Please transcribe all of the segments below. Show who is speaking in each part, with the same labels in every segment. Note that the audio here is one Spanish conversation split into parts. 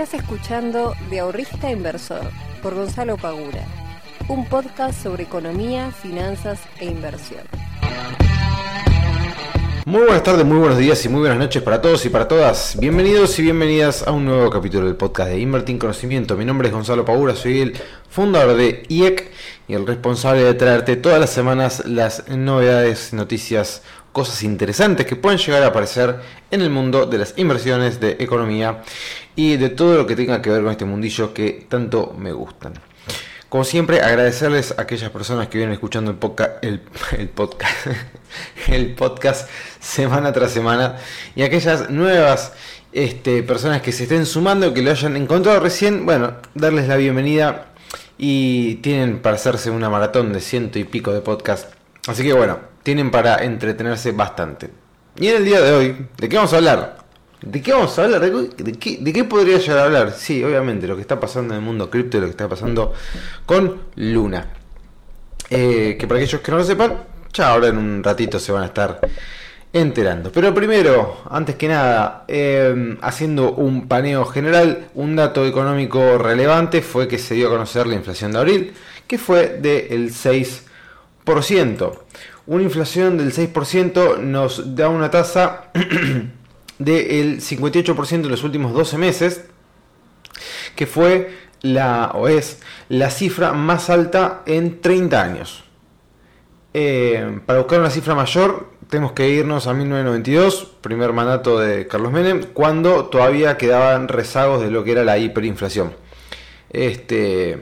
Speaker 1: Estás escuchando De Ahorrista Inversor por Gonzalo Pagura, un podcast sobre economía, finanzas e inversión.
Speaker 2: Muy buenas tardes, muy buenos días y muy buenas noches para todos y para todas. Bienvenidos y bienvenidas a un nuevo capítulo del podcast de Invertir Conocimiento. Mi nombre es Gonzalo Pagura, soy el fundador de IEC y el responsable de traerte todas las semanas las novedades, noticias, cosas interesantes que pueden llegar a aparecer en el mundo de las inversiones, de economía y de todo lo que tenga que ver con este mundillo que tanto me gustan. Como siempre, agradecerles a aquellas personas que vienen escuchando el, podcast, el podcast semana tras semana y aquellas nuevas este, personas que se estén sumando, que lo hayan encontrado recién, bueno, darles la bienvenida y tienen para hacerse una maratón de ciento y pico de podcast. Así que bueno, tienen para entretenerse bastante. Y en el día de hoy, ¿de qué vamos a hablar? ¿De qué vamos a hablar? ¿De qué, podría llegar a hablar? Sí, obviamente, lo que está pasando en el mundo cripto y lo que está pasando con Luna. Eh, que para aquellos que no lo sepan, ya ahora en un ratito se van a estar enterando. Pero primero, antes que nada, eh, haciendo un paneo general, un dato económico relevante fue que se dio a conocer la inflación de abril, que fue del 6%. Una inflación del 6% nos da una tasa del 58% en los últimos 12 meses, que fue la, o es la cifra más alta en 30 años. Eh, para buscar una cifra mayor, tenemos que irnos a 1992, primer mandato de Carlos Menem, cuando todavía quedaban rezagos de lo que era la hiperinflación. Este,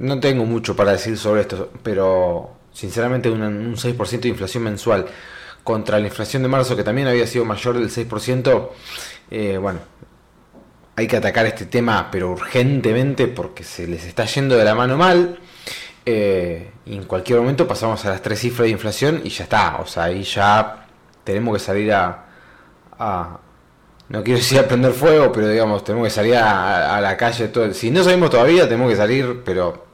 Speaker 2: no tengo mucho para decir sobre esto, pero sinceramente un 6% de inflación mensual contra la inflación de marzo, que también había sido mayor del 6%, eh, bueno, hay que atacar este tema, pero urgentemente, porque se les está yendo de la mano mal. Eh, y en cualquier momento pasamos a las tres cifras de inflación y ya está. O sea, ahí ya tenemos que salir a, no quiero decir a prender fuego, pero digamos, tenemos que salir a, la calle. Todo, si no salimos todavía, tenemos que salir, pero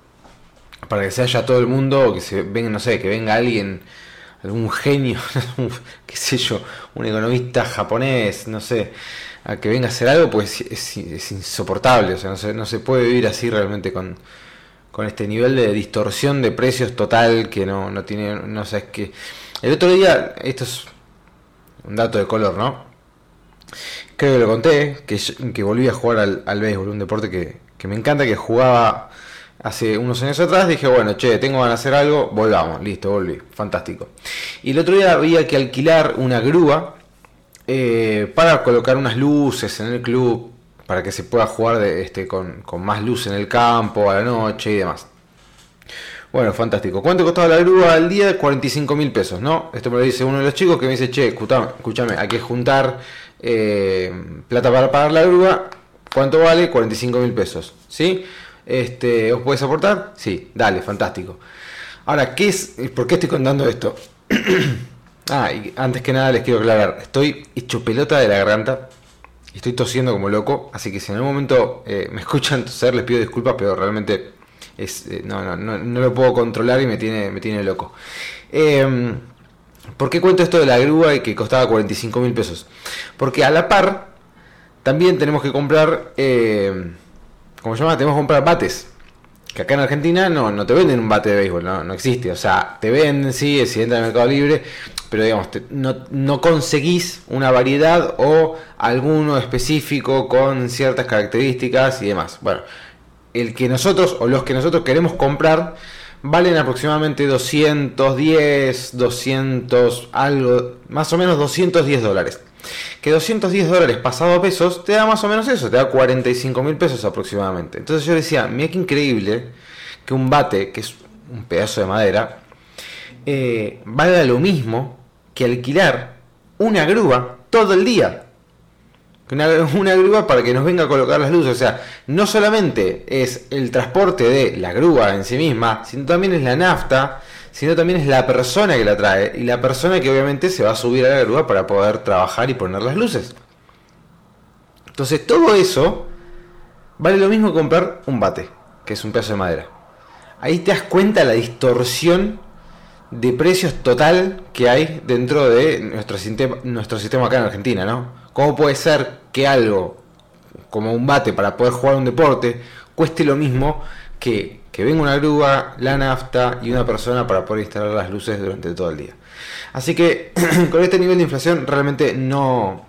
Speaker 2: para que se haya todo el mundo, que se venga, no sé, que venga alguien algún genio, qué sé yo, un economista japonés, no sé, a que venga a hacer algo, pues es, insoportable, o sea, no se, no se puede vivir así realmente con, con este nivel de distorsión de precios total que no, no tiene, no sé, es que el otro día, esto es un dato de color, ¿no? Creo que lo conté, que, que volví a jugar al, al béisbol, un deporte que, que me encanta, que jugaba hace unos años atrás, dije, bueno, che, tengo ganas de hacer algo, volvamos, listo, volví, fantástico. Y el otro día había que alquilar una grúa eh, para colocar unas luces en el club, para que se pueda jugar este, con, más luz en el campo, a la noche y demás. Bueno, fantástico. ¿Cuánto costaba la grúa al día? 45 mil pesos, ¿no? Esto me lo dice uno de los chicos que me dice, che, escúchame, hay que juntar eh, plata para pagar la grúa. ¿Cuánto vale? 45 mil pesos, ¿sí? Este, ¿Os puedes aportar? Sí, dale, fantástico. Ahora, ¿qué es, ¿por qué estoy contando esto? ah, y antes que nada les quiero aclarar, estoy hecho pelota de la garganta, estoy tosiendo como loco, así que si en algún momento eh, me escuchan toser les pido disculpas, pero realmente eh, no, no, no, no, lo puedo controlar y me tiene, me tiene loco. Em, ¿Por qué cuento esto de la grúa y que costaba 45 mil pesos? Porque a la par también tenemos que comprar... Eh, como se llama, tenemos que comprar bates. Que acá en Argentina no, no te venden un bate de béisbol, no, no existe. O sea, te venden, sí, si entra en el mercado libre, pero digamos, no, no conseguís una variedad o alguno específico con ciertas características y demás. Bueno, el que nosotros o los que nosotros queremos comprar valen aproximadamente 210, 200, algo, más o menos 210 dólares que 210 dólares pasado a pesos te da más o menos eso, te da 45 mil pesos aproximadamente. Entonces yo decía, mira qué increíble que un bate, que es un pedazo de madera, eh, valga lo mismo que alquilar una grúa todo el día. Una, una, grúa para que nos venga a colocar las luces. O sea, no solamente es el transporte de la grúa en sí misma, sino también es la nafta, sino también es la persona que la trae y la persona que obviamente se va a subir a la grúa para poder trabajar y poner las luces. Entonces todo eso vale lo mismo que comprar un bate, que es un pedazo de madera. Ahí te das cuenta la distorsión de precios total que hay dentro de nuestro sistema, nuestro sistema acá en Argentina, ¿no? ¿Cómo puede ser que algo, como un bate para poder jugar un deporte, cueste lo mismo que que venga una grúa, la nafta y una persona para poder instalar las luces durante todo el día. Así que con este nivel de inflación realmente no,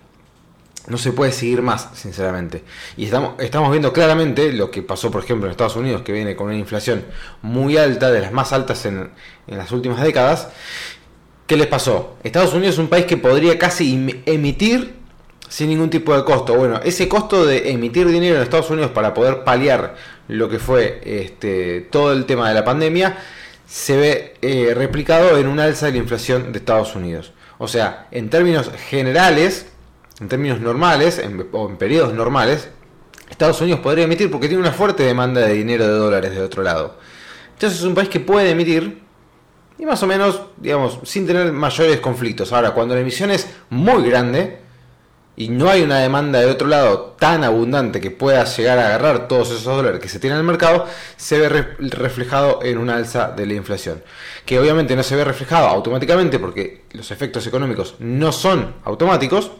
Speaker 2: no se puede seguir más, sinceramente. Y estamos, estamos viendo claramente lo que pasó, por ejemplo, en Estados Unidos, que viene con una inflación muy alta, de las más altas en, en las últimas décadas. ¿Qué les pasó? Estados Unidos es un país que podría casi emitir sin ningún tipo de costo. Bueno, ese costo de emitir dinero en Estados Unidos para poder paliar lo que fue este, todo el tema de la pandemia, se ve eh, replicado en un alza de la inflación de Estados Unidos. O sea, en términos generales, en términos normales, o en periodos normales, Estados Unidos podría emitir porque tiene una fuerte demanda de dinero de dólares de otro lado. Entonces es un país que puede emitir y más o menos, digamos, sin tener mayores conflictos. Ahora, cuando la emisión es muy grande, y no hay una demanda de otro lado tan abundante que pueda llegar a agarrar todos esos dólares que se tienen en el mercado, se ve reflejado en una alza de la inflación. Que obviamente no se ve reflejado automáticamente porque los efectos económicos no son automáticos,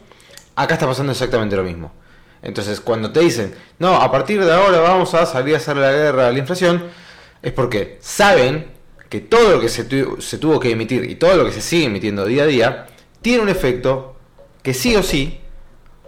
Speaker 2: acá está pasando exactamente lo mismo. Entonces, cuando te dicen, no, a partir de ahora vamos a salir a hacer la guerra a la inflación, es porque saben que todo lo que se, se tuvo que emitir y todo lo que se sigue emitiendo día a día tiene un efecto que sí o sí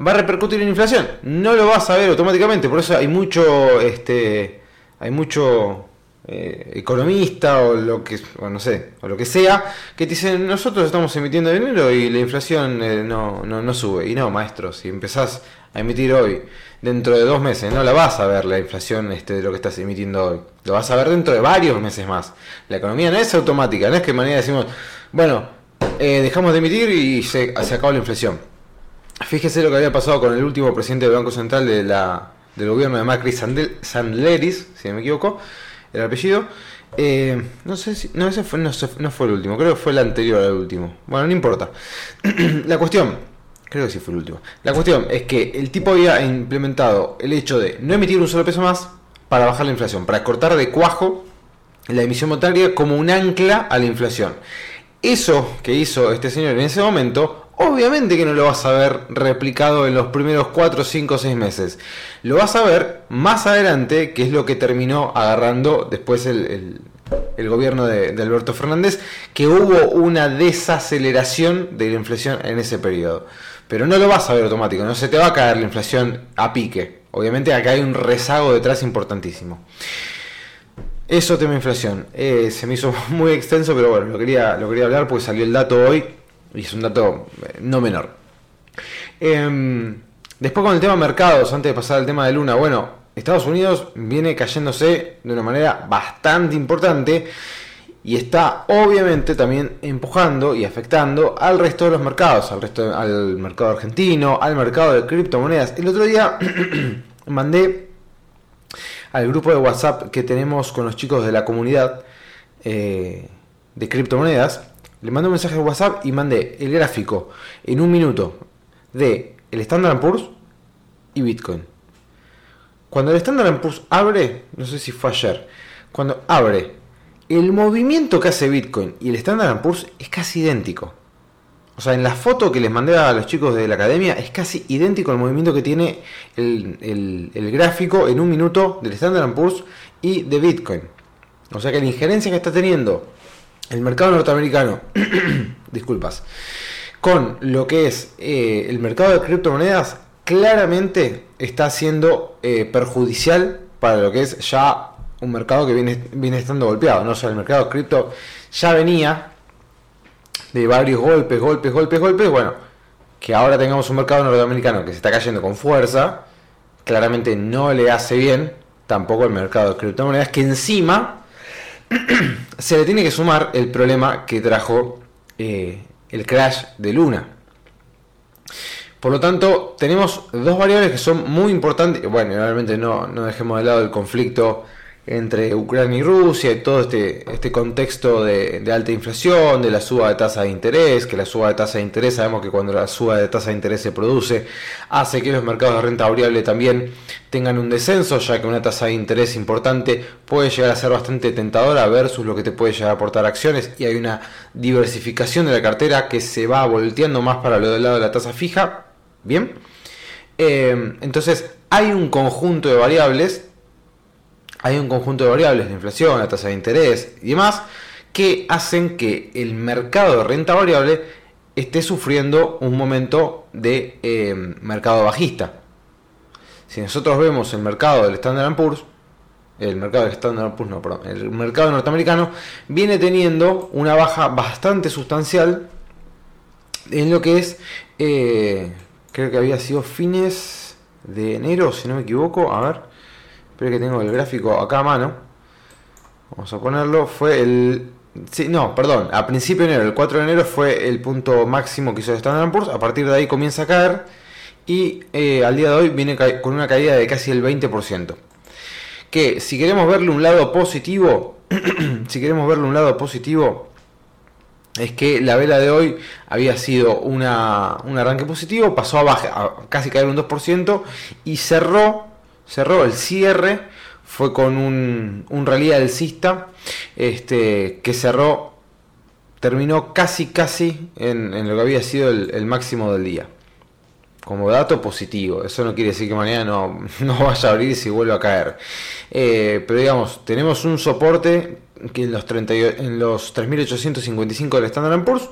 Speaker 2: va a repercutir en inflación. No lo vas a ver automáticamente, por eso hay mucho, este, hay mucho eh, economista o lo que, no sé, o lo que sea, que te dicen nosotros estamos emitiendo dinero y la inflación eh, no, no, no sube. Y no, maestro, si empezás a emitir hoy, dentro de dos meses, no la vas a ver la inflación este, de lo que estás emitiendo hoy. Lo vas a ver dentro de varios meses más. La economía no es automática, no es que manera decimos, bueno, eh, dejamos de emitir y se, se la inflación Fíjese lo que había pasado con el último presidente del Banco Central de la, del gobierno de Macri, Sandleris, si no me equivoco, el apellido. Eh, no sé si. No, ese fue, no, fue el último, creo que fue el anterior al último. Bueno, no importa. la cuestión, creo que sí fue el último. La cuestión es que el tipo había implementado el hecho de no emitir un solo peso más para bajar la inflación, para cortar de cuajo la emisión monetaria como un ancla a la inflación. Eso que hizo este señor en ese momento Obviamente que no lo vas a ver replicado en los primeros 4, 5, 6 meses. Lo vas a ver más adelante, que es lo que terminó agarrando después el, gobierno de, Alberto Fernández, que hubo una desaceleración de la inflación en ese periodo. Pero no lo vas a ver automático, no se te va a caer la inflación a pique. Obviamente acá hay un rezago detrás importantísimo. Eso tema inflación. Eh, se me hizo muy extenso, pero bueno, lo quería, lo quería hablar porque salió el dato hoy y es un dato eh, no menor. Em, después con el tema mercados, antes de pasar al tema de Luna, bueno, Estados Unidos viene cayéndose de una manera bastante importante y está obviamente también empujando y afectando al resto de los mercados, al resto al mercado argentino, al mercado de criptomonedas. El otro día mandé al grupo de WhatsApp que tenemos con los chicos de la comunidad eh, de criptomonedas le mandé un mensaje de WhatsApp y mandé el gráfico en un minuto de el Standard Poor's y Bitcoin. Cuando el Standard Poor's abre, no sé si fue ayer, cuando abre, el movimiento que hace Bitcoin y el Standard Poor's es casi idéntico. O sea, en la foto que les mandé a los chicos de la academia es casi idéntico al movimiento que tiene el, el gráfico en un minuto del Standard Poor's y de Bitcoin. O sea que la injerencia que está teniendo el mercado norteamericano, disculpas, con lo que es eh, el mercado de criptomonedas, claramente está siendo eh, perjudicial para lo que es ya un mercado que viene, viene estando golpeado. ¿no? O sea, el mercado de cripto ya venía de varios golpes, golpes, golpes, golpes. Bueno, que ahora tengamos un mercado norteamericano que se está cayendo con fuerza, claramente no le hace bien tampoco el mercado de criptomonedas, que encima se le tiene que sumar el problema que trajo eh, el crash de Luna. Por lo tanto, tenemos dos variables que son muy importantes. Bueno, realmente no, no dejemos de lado el conflicto entre Ucrania y Rusia y todo este, este contexto de, alta inflación, de la suba de tasa de interés, que la suba de tasa de interés, sabemos que cuando la suba de tasa de interés se produce, hace que los mercados de renta variable también tengan un descenso, ya que una tasa de interés importante puede llegar a ser bastante tentadora versus lo que te puede llegar a aportar acciones y hay una diversificación de la cartera que se va volteando más para lo del lado de la tasa fija. Bien, eh, entonces hay un conjunto de variables, hay un conjunto de variables, la inflación, la tasa de interés y demás, que hacen que el mercado de renta variable esté sufriendo un momento de eh, mercado bajista. Si nosotros vemos el mercado del Standard Poor's, el mercado del Standard Poor's, no, perdón, el mercado norteamericano viene teniendo una baja bastante sustancial en lo que es, eh, creo que había sido fines de enero, si no me equivoco, a ver, espero que tengo el gráfico acá a mano, vamos a ponerlo, fue el no, perdón, a principio de enero, el 4 de enero fue el punto máximo que hizo el Standard Poor's, a partir de ahí comienza a caer y eh, al día de hoy viene con una caída de casi el 20%. Que si queremos verle un lado positivo, si queremos verle un lado positivo, es que la vela de hoy había sido una, un arranque positivo, pasó a, baja, a casi caer un 2% y cerró, cerró el cierre fue con un, un rally alcista este, que cerró, terminó casi casi en, lo que había sido el, máximo del día. Como dato positivo, eso no quiere decir que mañana no, no vaya a abrir y vuelve a caer. Eh, pero digamos, tenemos un soporte que en los, 30, en los 3.855 del Standard Poor's,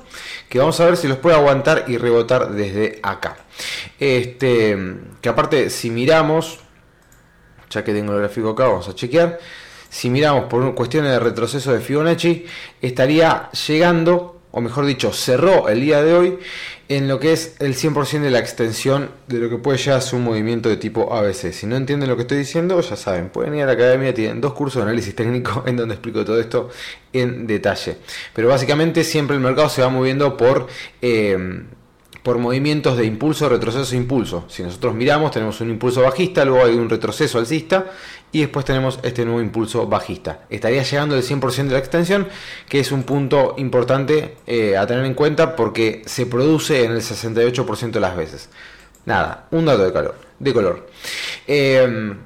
Speaker 2: que vamos a ver si los puede aguantar y rebotar desde acá. Este, que aparte, si miramos, ya que tengo el gráfico acá, vamos a chequear. Si miramos por cuestiones de retroceso de Fibonacci, estaría llegando, o mejor dicho, cerró el día de hoy en lo que es el 100% de la extensión de lo que puede llegar a ser un movimiento de tipo ABC. Si no entienden lo que estoy diciendo, ya saben, pueden ir a la academia, tienen dos cursos de análisis técnico en donde explico todo esto en detalle. Pero básicamente siempre el mercado se va moviendo por... Eh, por movimientos de impulso, retroceso, impulso. Si nosotros miramos, tenemos un impulso bajista, luego hay un retroceso alcista y después tenemos este nuevo impulso bajista. Estaría llegando el 100% de la extensión, que es un punto importante eh, a tener en cuenta porque se produce en el 68% de las veces. Nada, un dato de, calor, de color. Em,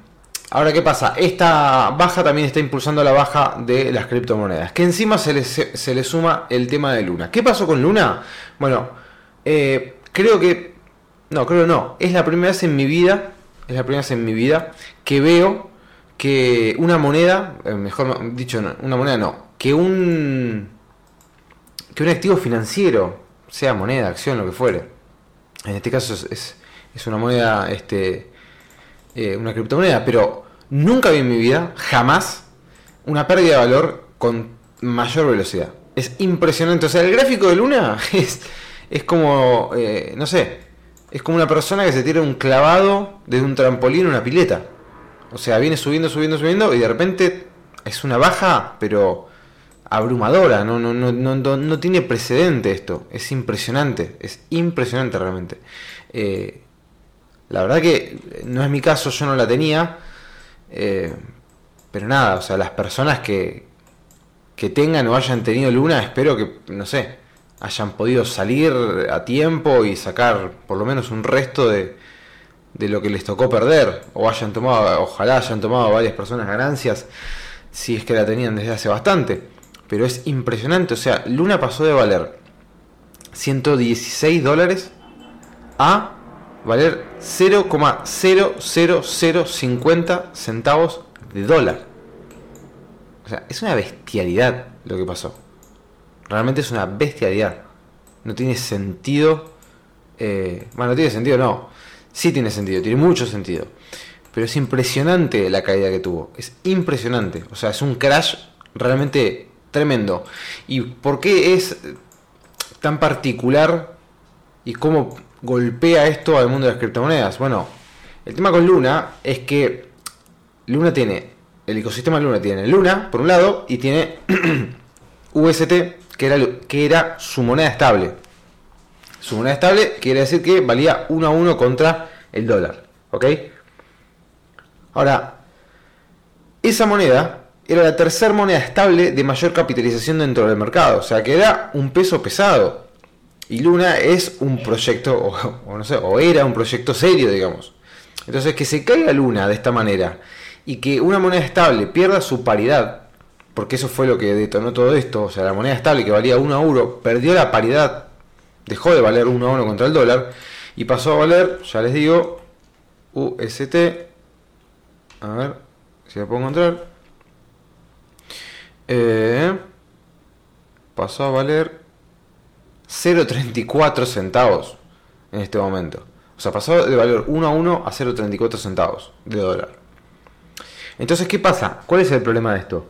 Speaker 2: ahora, ¿qué pasa? Esta baja también está impulsando la baja de las criptomonedas, que encima se le, se le suma el tema de Luna. ¿Qué pasó con Luna? Bueno, eh, creo que. No, creo no. Es la primera vez en mi vida. Es la primera vez en mi vida que veo que una moneda. Eh, mejor dicho, una moneda no. Que un. Que un activo financiero. Sea moneda, acción, lo que fuere. En este caso es, es, una moneda. Este. Eh, una criptomoneda. Pero nunca vi en mi vida, jamás, una pérdida de valor con mayor velocidad. Es impresionante. O sea, el gráfico de Luna es es como, eh, no sé, es como una persona que se tira un clavado desde un trampolín a una pileta. O sea, viene subiendo, subiendo, subiendo y de repente es una baja, pero abrumadora, no, no, no, no, no tiene precedente esto, es impresionante, es impresionante realmente. Eh, la verdad que no es mi caso, yo no la tenía, eh, pero nada, o sea, las personas que, que tengan o hayan tenido luna, espero que, no sé, hayan podido salir a tiempo y sacar por lo menos un resto de, de lo que les tocó perder, o hayan tomado, ojalá hayan tomado varias personas ganancias, si es que la tenían desde hace bastante. Pero es impresionante, o sea, Luna pasó de valer 116 dólares a valer 0,00050 centavos de dólar. O sea, es una bestialidad lo que pasó. Realmente es una bestialidad. No tiene sentido. Eh, bueno, no tiene sentido, no. Sí tiene sentido, tiene mucho sentido. Pero es impresionante la caída que tuvo. Es impresionante. O sea, es un crash realmente tremendo. ¿Y por qué es tan particular y cómo golpea esto al mundo de las criptomonedas? Bueno, el tema con Luna es que Luna tiene, el ecosistema Luna tiene Luna, por un lado, y tiene UST, que era, que era su moneda estable. Su moneda estable quiere decir que valía 1 a 1 contra el dólar. ¿Ok? Ahora, esa moneda era la tercera moneda estable de mayor capitalización dentro del mercado. O sea, que era un peso pesado. Y Luna es un proyecto, o, no sé, o era un proyecto serio, digamos. Entonces, que se caiga Luna de esta manera y que una moneda estable pierda su paridad porque eso fue lo que detonó todo esto. O sea, la moneda estable que valía 1 euro perdió la paridad, dejó de valer 1 a 1 contra el dólar y pasó a valer, ya les digo, UST. A ver si la puedo encontrar. Eh, pasó a valer 0.34 centavos en este momento. O sea, pasó de valor 1 a 1 a 0.34 centavos de dólar. Entonces, ¿qué pasa? ¿Cuál es el problema de esto?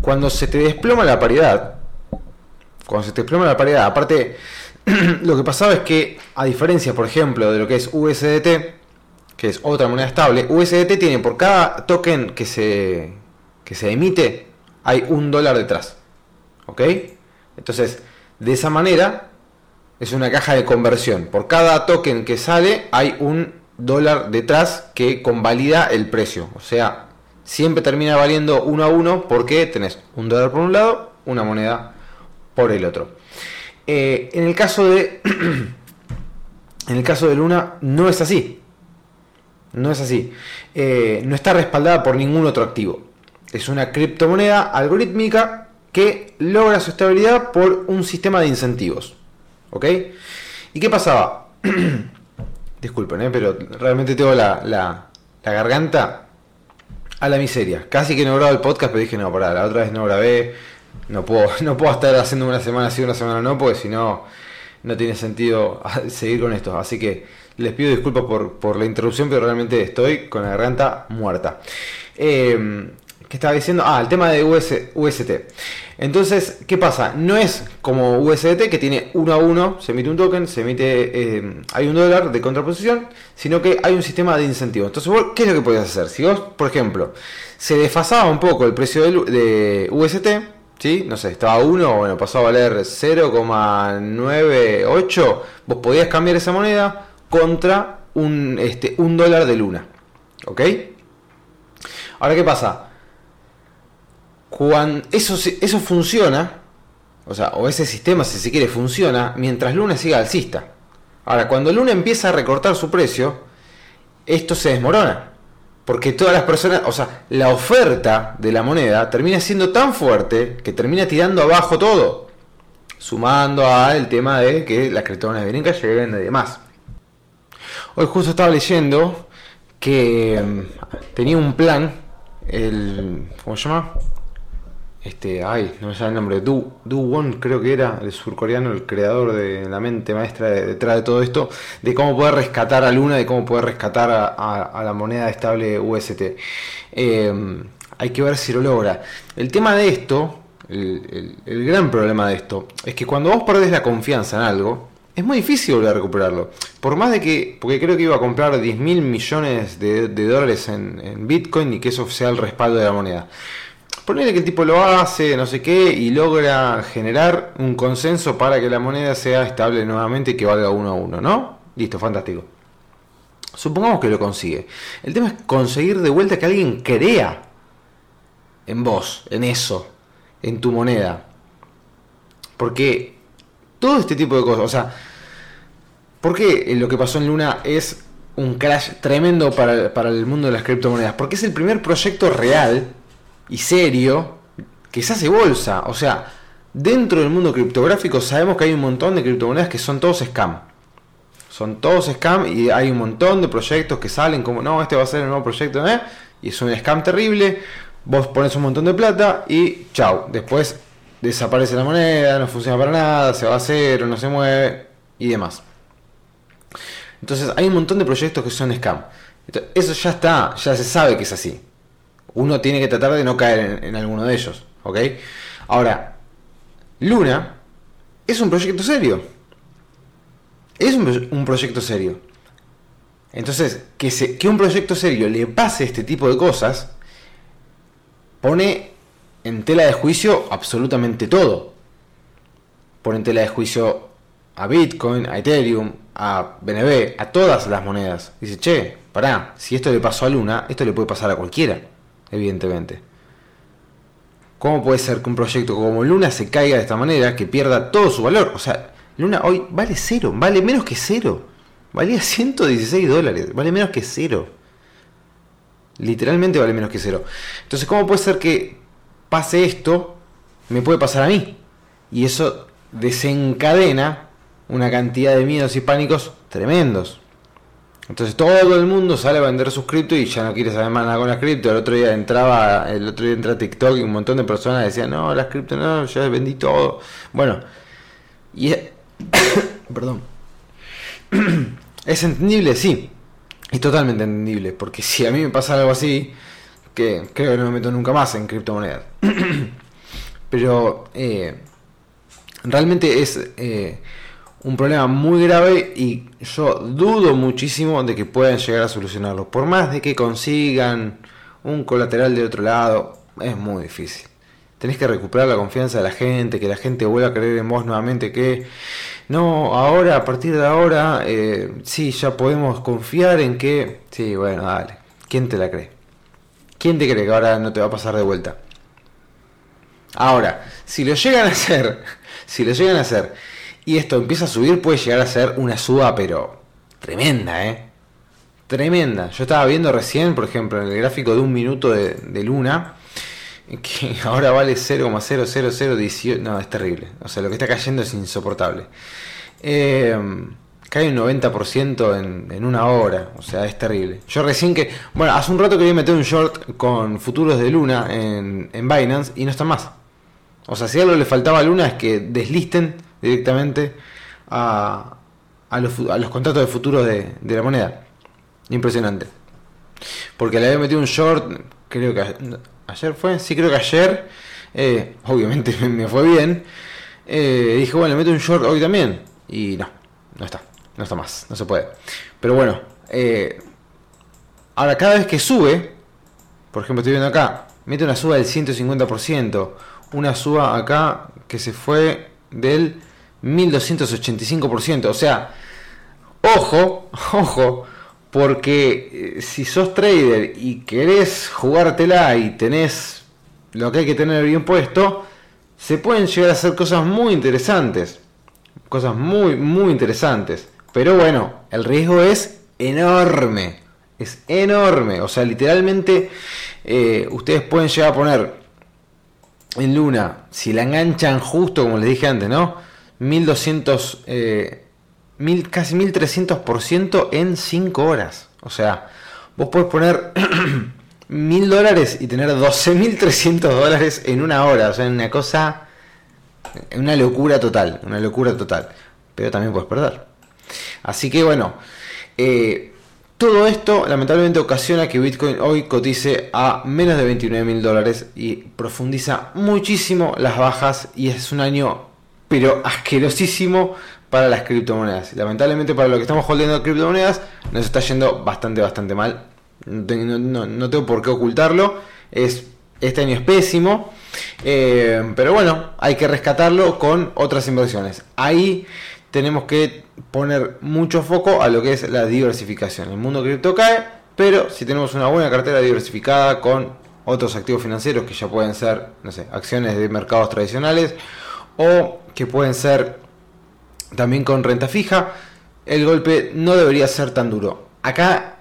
Speaker 2: Cuando se te desploma la paridad, cuando se te desploma la paridad, aparte, lo que pasaba es que, a diferencia, por ejemplo, de lo que es USDT, que es otra moneda estable, USDT tiene por cada token que se, que se emite, hay un dólar detrás. ¿Ok? Entonces, de esa manera, es una caja de conversión. Por cada token que sale, hay un dólar detrás que convalida el precio. O sea, siempre termina valiendo uno a uno porque tenés un dólar por un lado, una moneda por el otro. Eh, en el caso de. en el caso de Luna, no es así. No es así. Eh, no está respaldada por ningún otro activo. Es una criptomoneda algorítmica que logra su estabilidad por un sistema de incentivos. ¿Ok? ¿Y qué pasaba? Disculpen, ¿eh? pero realmente tengo la, la, garganta a la miseria. Casi que no grabo el podcast, pero dije, no, pará, la otra vez no grabé. No puedo, no puedo estar haciendo una semana sí, una semana no, porque si no, no tiene sentido seguir con esto. Así que les pido disculpas por, por la interrupción, pero realmente estoy con la garganta muerta. Eh, ¿Qué estaba diciendo? Ah, el tema de UST. Entonces, ¿qué pasa? No es como USDT que tiene uno a uno, se emite un token, se emite, eh, hay un dólar de contraposición, sino que hay un sistema de incentivos. Entonces, ¿qué es lo que podés hacer? Si vos, por ejemplo, se desfasaba un poco el precio de, de UST, ¿sí? No sé, estaba a 1, bueno, pasó a valer 0,98, vos podías cambiar esa moneda contra un, este, un dólar de luna. ¿Ok? Ahora, ¿qué pasa? Cuando eso, eso funciona, o sea, o ese sistema, si se quiere, funciona mientras Luna siga alcista. Ahora, cuando Luna empieza a recortar su precio, esto se desmorona. Porque todas las personas, o sea, la oferta de la moneda termina siendo tan fuerte que termina tirando abajo todo. Sumando al tema de que las criptomonedas vienen lleguen y demás. Hoy justo estaba leyendo que mm, tenía un plan, el. ¿Cómo se llama? Este, ay, no me sale el nombre, Du, du Won creo que era, el surcoreano, el creador de la mente maestra detrás de todo esto, de cómo poder rescatar a Luna, de cómo poder rescatar a, la moneda estable UST. Em, hay que ver si lo logra. El tema de esto, el, gran problema de esto, es que cuando vos perdés la confianza en algo, es muy difícil volver a recuperarlo. Por más de que, porque creo que iba a comprar 10 mil millones de, dólares en, en Bitcoin y que eso sea el respaldo de la moneda. Ponele que el tipo lo hace, no sé qué, y logra generar un consenso para que la moneda sea estable nuevamente y que valga uno a uno, ¿no? Listo, fantástico. Supongamos que lo consigue. El tema es conseguir de vuelta que alguien crea en vos, en eso, en tu moneda. Porque todo este tipo de cosas, o sea, ¿por qué lo que pasó en Luna es un crash tremendo para, para el mundo de las criptomonedas? Porque es el primer proyecto real y serio que se hace bolsa. O sea, dentro del mundo criptográfico sabemos que hay un montón de criptomonedas que son todos scam. Son todos scam y hay un montón de proyectos que salen como, no, este va a ser el nuevo proyecto, ¿eh? Y es un scam terrible. Vos pones un montón de plata y chau. Después desaparece la moneda, no funciona para nada, se va a hacer, no se mueve y demás. Entonces hay un montón de proyectos que son scam. eso ya está, ya se sabe que es así uno tiene que tratar de no caer en, alguno de ellos. ¿Ok? Ahora, Luna es un proyecto serio. Es un, proyecto serio. Entonces, que, que un proyecto serio le pase este tipo de cosas, pone en tela de juicio absolutamente todo. Pone en tela de juicio a Bitcoin, a Ethereum, a BNB, a todas las monedas. Dice, che, pará, si esto le pasó a Luna, esto le puede pasar a cualquiera evidentemente. ¿Cómo puede ser que un proyecto como Luna se caiga de esta manera, que pierda todo su valor? O sea, Luna hoy vale cero, vale menos que cero. Valía 116 dólares, vale menos que cero. Literalmente vale menos que cero. Entonces, ¿cómo puede ser que pase esto? Me puede pasar a mí. Y eso desencadena una cantidad de miedos y pánicos tremendos. Entonces todo el mundo sale a vender sus cripto y ya no quiere saber más nada con las cripto. El otro día entraba, el otro día entra TikTok y un montón de personas decían, no, las cripto no, ya vendí todo. Bueno, y es, perdón. ¿Es entendible? Sí. Es totalmente entendible. Porque si a mí me pasa algo así, que creo que no me meto nunca más en criptomonedas. Pero eh, realmente es eh, un problema muy grave y yo dudo muchísimo de que puedan llegar a solucionarlo. Por más de que consigan un colateral de otro lado, es muy difícil. Tenés que recuperar la confianza de la gente, que la gente vuelva a creer en vos nuevamente, que no, ahora, a partir de ahora, eh, sí, ya podemos confiar en que, sí, bueno, dale, ¿quién te la cree? ¿Quién te cree que ahora no te va a pasar de vuelta? Ahora, si lo llegan a hacer, si lo llegan a hacer y esto empieza a subir, puede llegar a ser una suba, pero tremenda, ¿eh? Tremenda. Yo estaba viendo recién, por ejemplo, en el gráfico de un minuto de, Luna, que ahora vale 0,00018. No, es terrible. O sea, lo que está cayendo es insoportable. Eh, cae un 90% en, en, una hora. O sea, es terrible. Yo recién que. Bueno, hace un rato que a meter un short con futuros de Luna en, en Binance y no está más. O sea, si algo le faltaba a Luna es que deslisten directamente a, a, los, a los, contratos de futuro de, la moneda. Impresionante. Porque le había metido un short, creo que ayer fue, sí creo que ayer, eh, obviamente me, fue bien. Eh, dije, bueno, le meto un short hoy también. Y no, no está, no está más, no se puede. Pero bueno, eh, ahora cada vez que sube, por ejemplo estoy viendo acá, mete una suba del 150% una suba acá que se fue del 1285%. O sea, ojo, ojo, porque eh, si sos trader y querés jugártela y tenés lo que hay que tener bien puesto, se pueden llegar a hacer cosas muy interesantes. Cosas muy, muy interesantes. Pero bueno, el riesgo es enorme. Es enorme. O sea, literalmente eh, ustedes pueden llegar a poner en Luna, si la enganchan justo, como les dije antes, ¿no? 1200, eh, mil, casi 1300% en 5 horas. O sea, vos podés poner 1000 dólares y tener 12.300 dólares en una hora. O sea, una cosa, una locura total, una locura total. Pero también puedes perder. Así que bueno, eh, todo esto lamentablemente ocasiona que Bitcoin hoy cotice a menos de 29 mil dólares y profundiza muchísimo las bajas y es un año pero asquerosísimo para las criptomonedas. Lamentablemente para lo que estamos holdeando criptomonedas nos está yendo bastante, bastante mal. No, tengo por qué ocultarlo. Es, este año es pésimo. Eh, pero bueno, hay que rescatarlo con otras inversiones. Ahí tenemos que poner mucho foco a lo que es la diversificación. El mundo cripto cae, pero si tenemos una buena cartera diversificada con otros activos financieros que ya pueden ser, no sé, acciones de mercados tradicionales o que pueden ser también con renta fija, el golpe no debería ser tan duro. Acá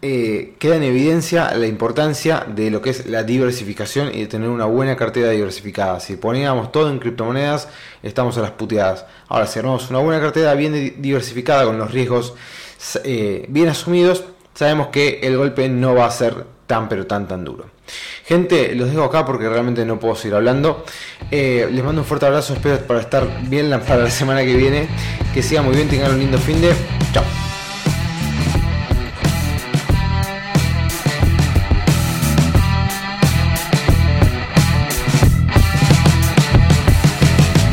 Speaker 2: eh, queda en evidencia la importancia de lo que es la diversificación y de tener una buena cartera diversificada. Si poníamos todo en criptomonedas, estamos a las puteadas. Ahora, si armamos una buena cartera bien diversificada con los riesgos eh, bien asumidos, sabemos que el golpe no va a ser tan pero tan tan duro. Gente, los dejo acá porque realmente no puedo seguir hablando. Eh, les mando un fuerte abrazo, espero para estar bien para la semana que viene. Que siga muy bien, tengan un lindo fin de. Chao.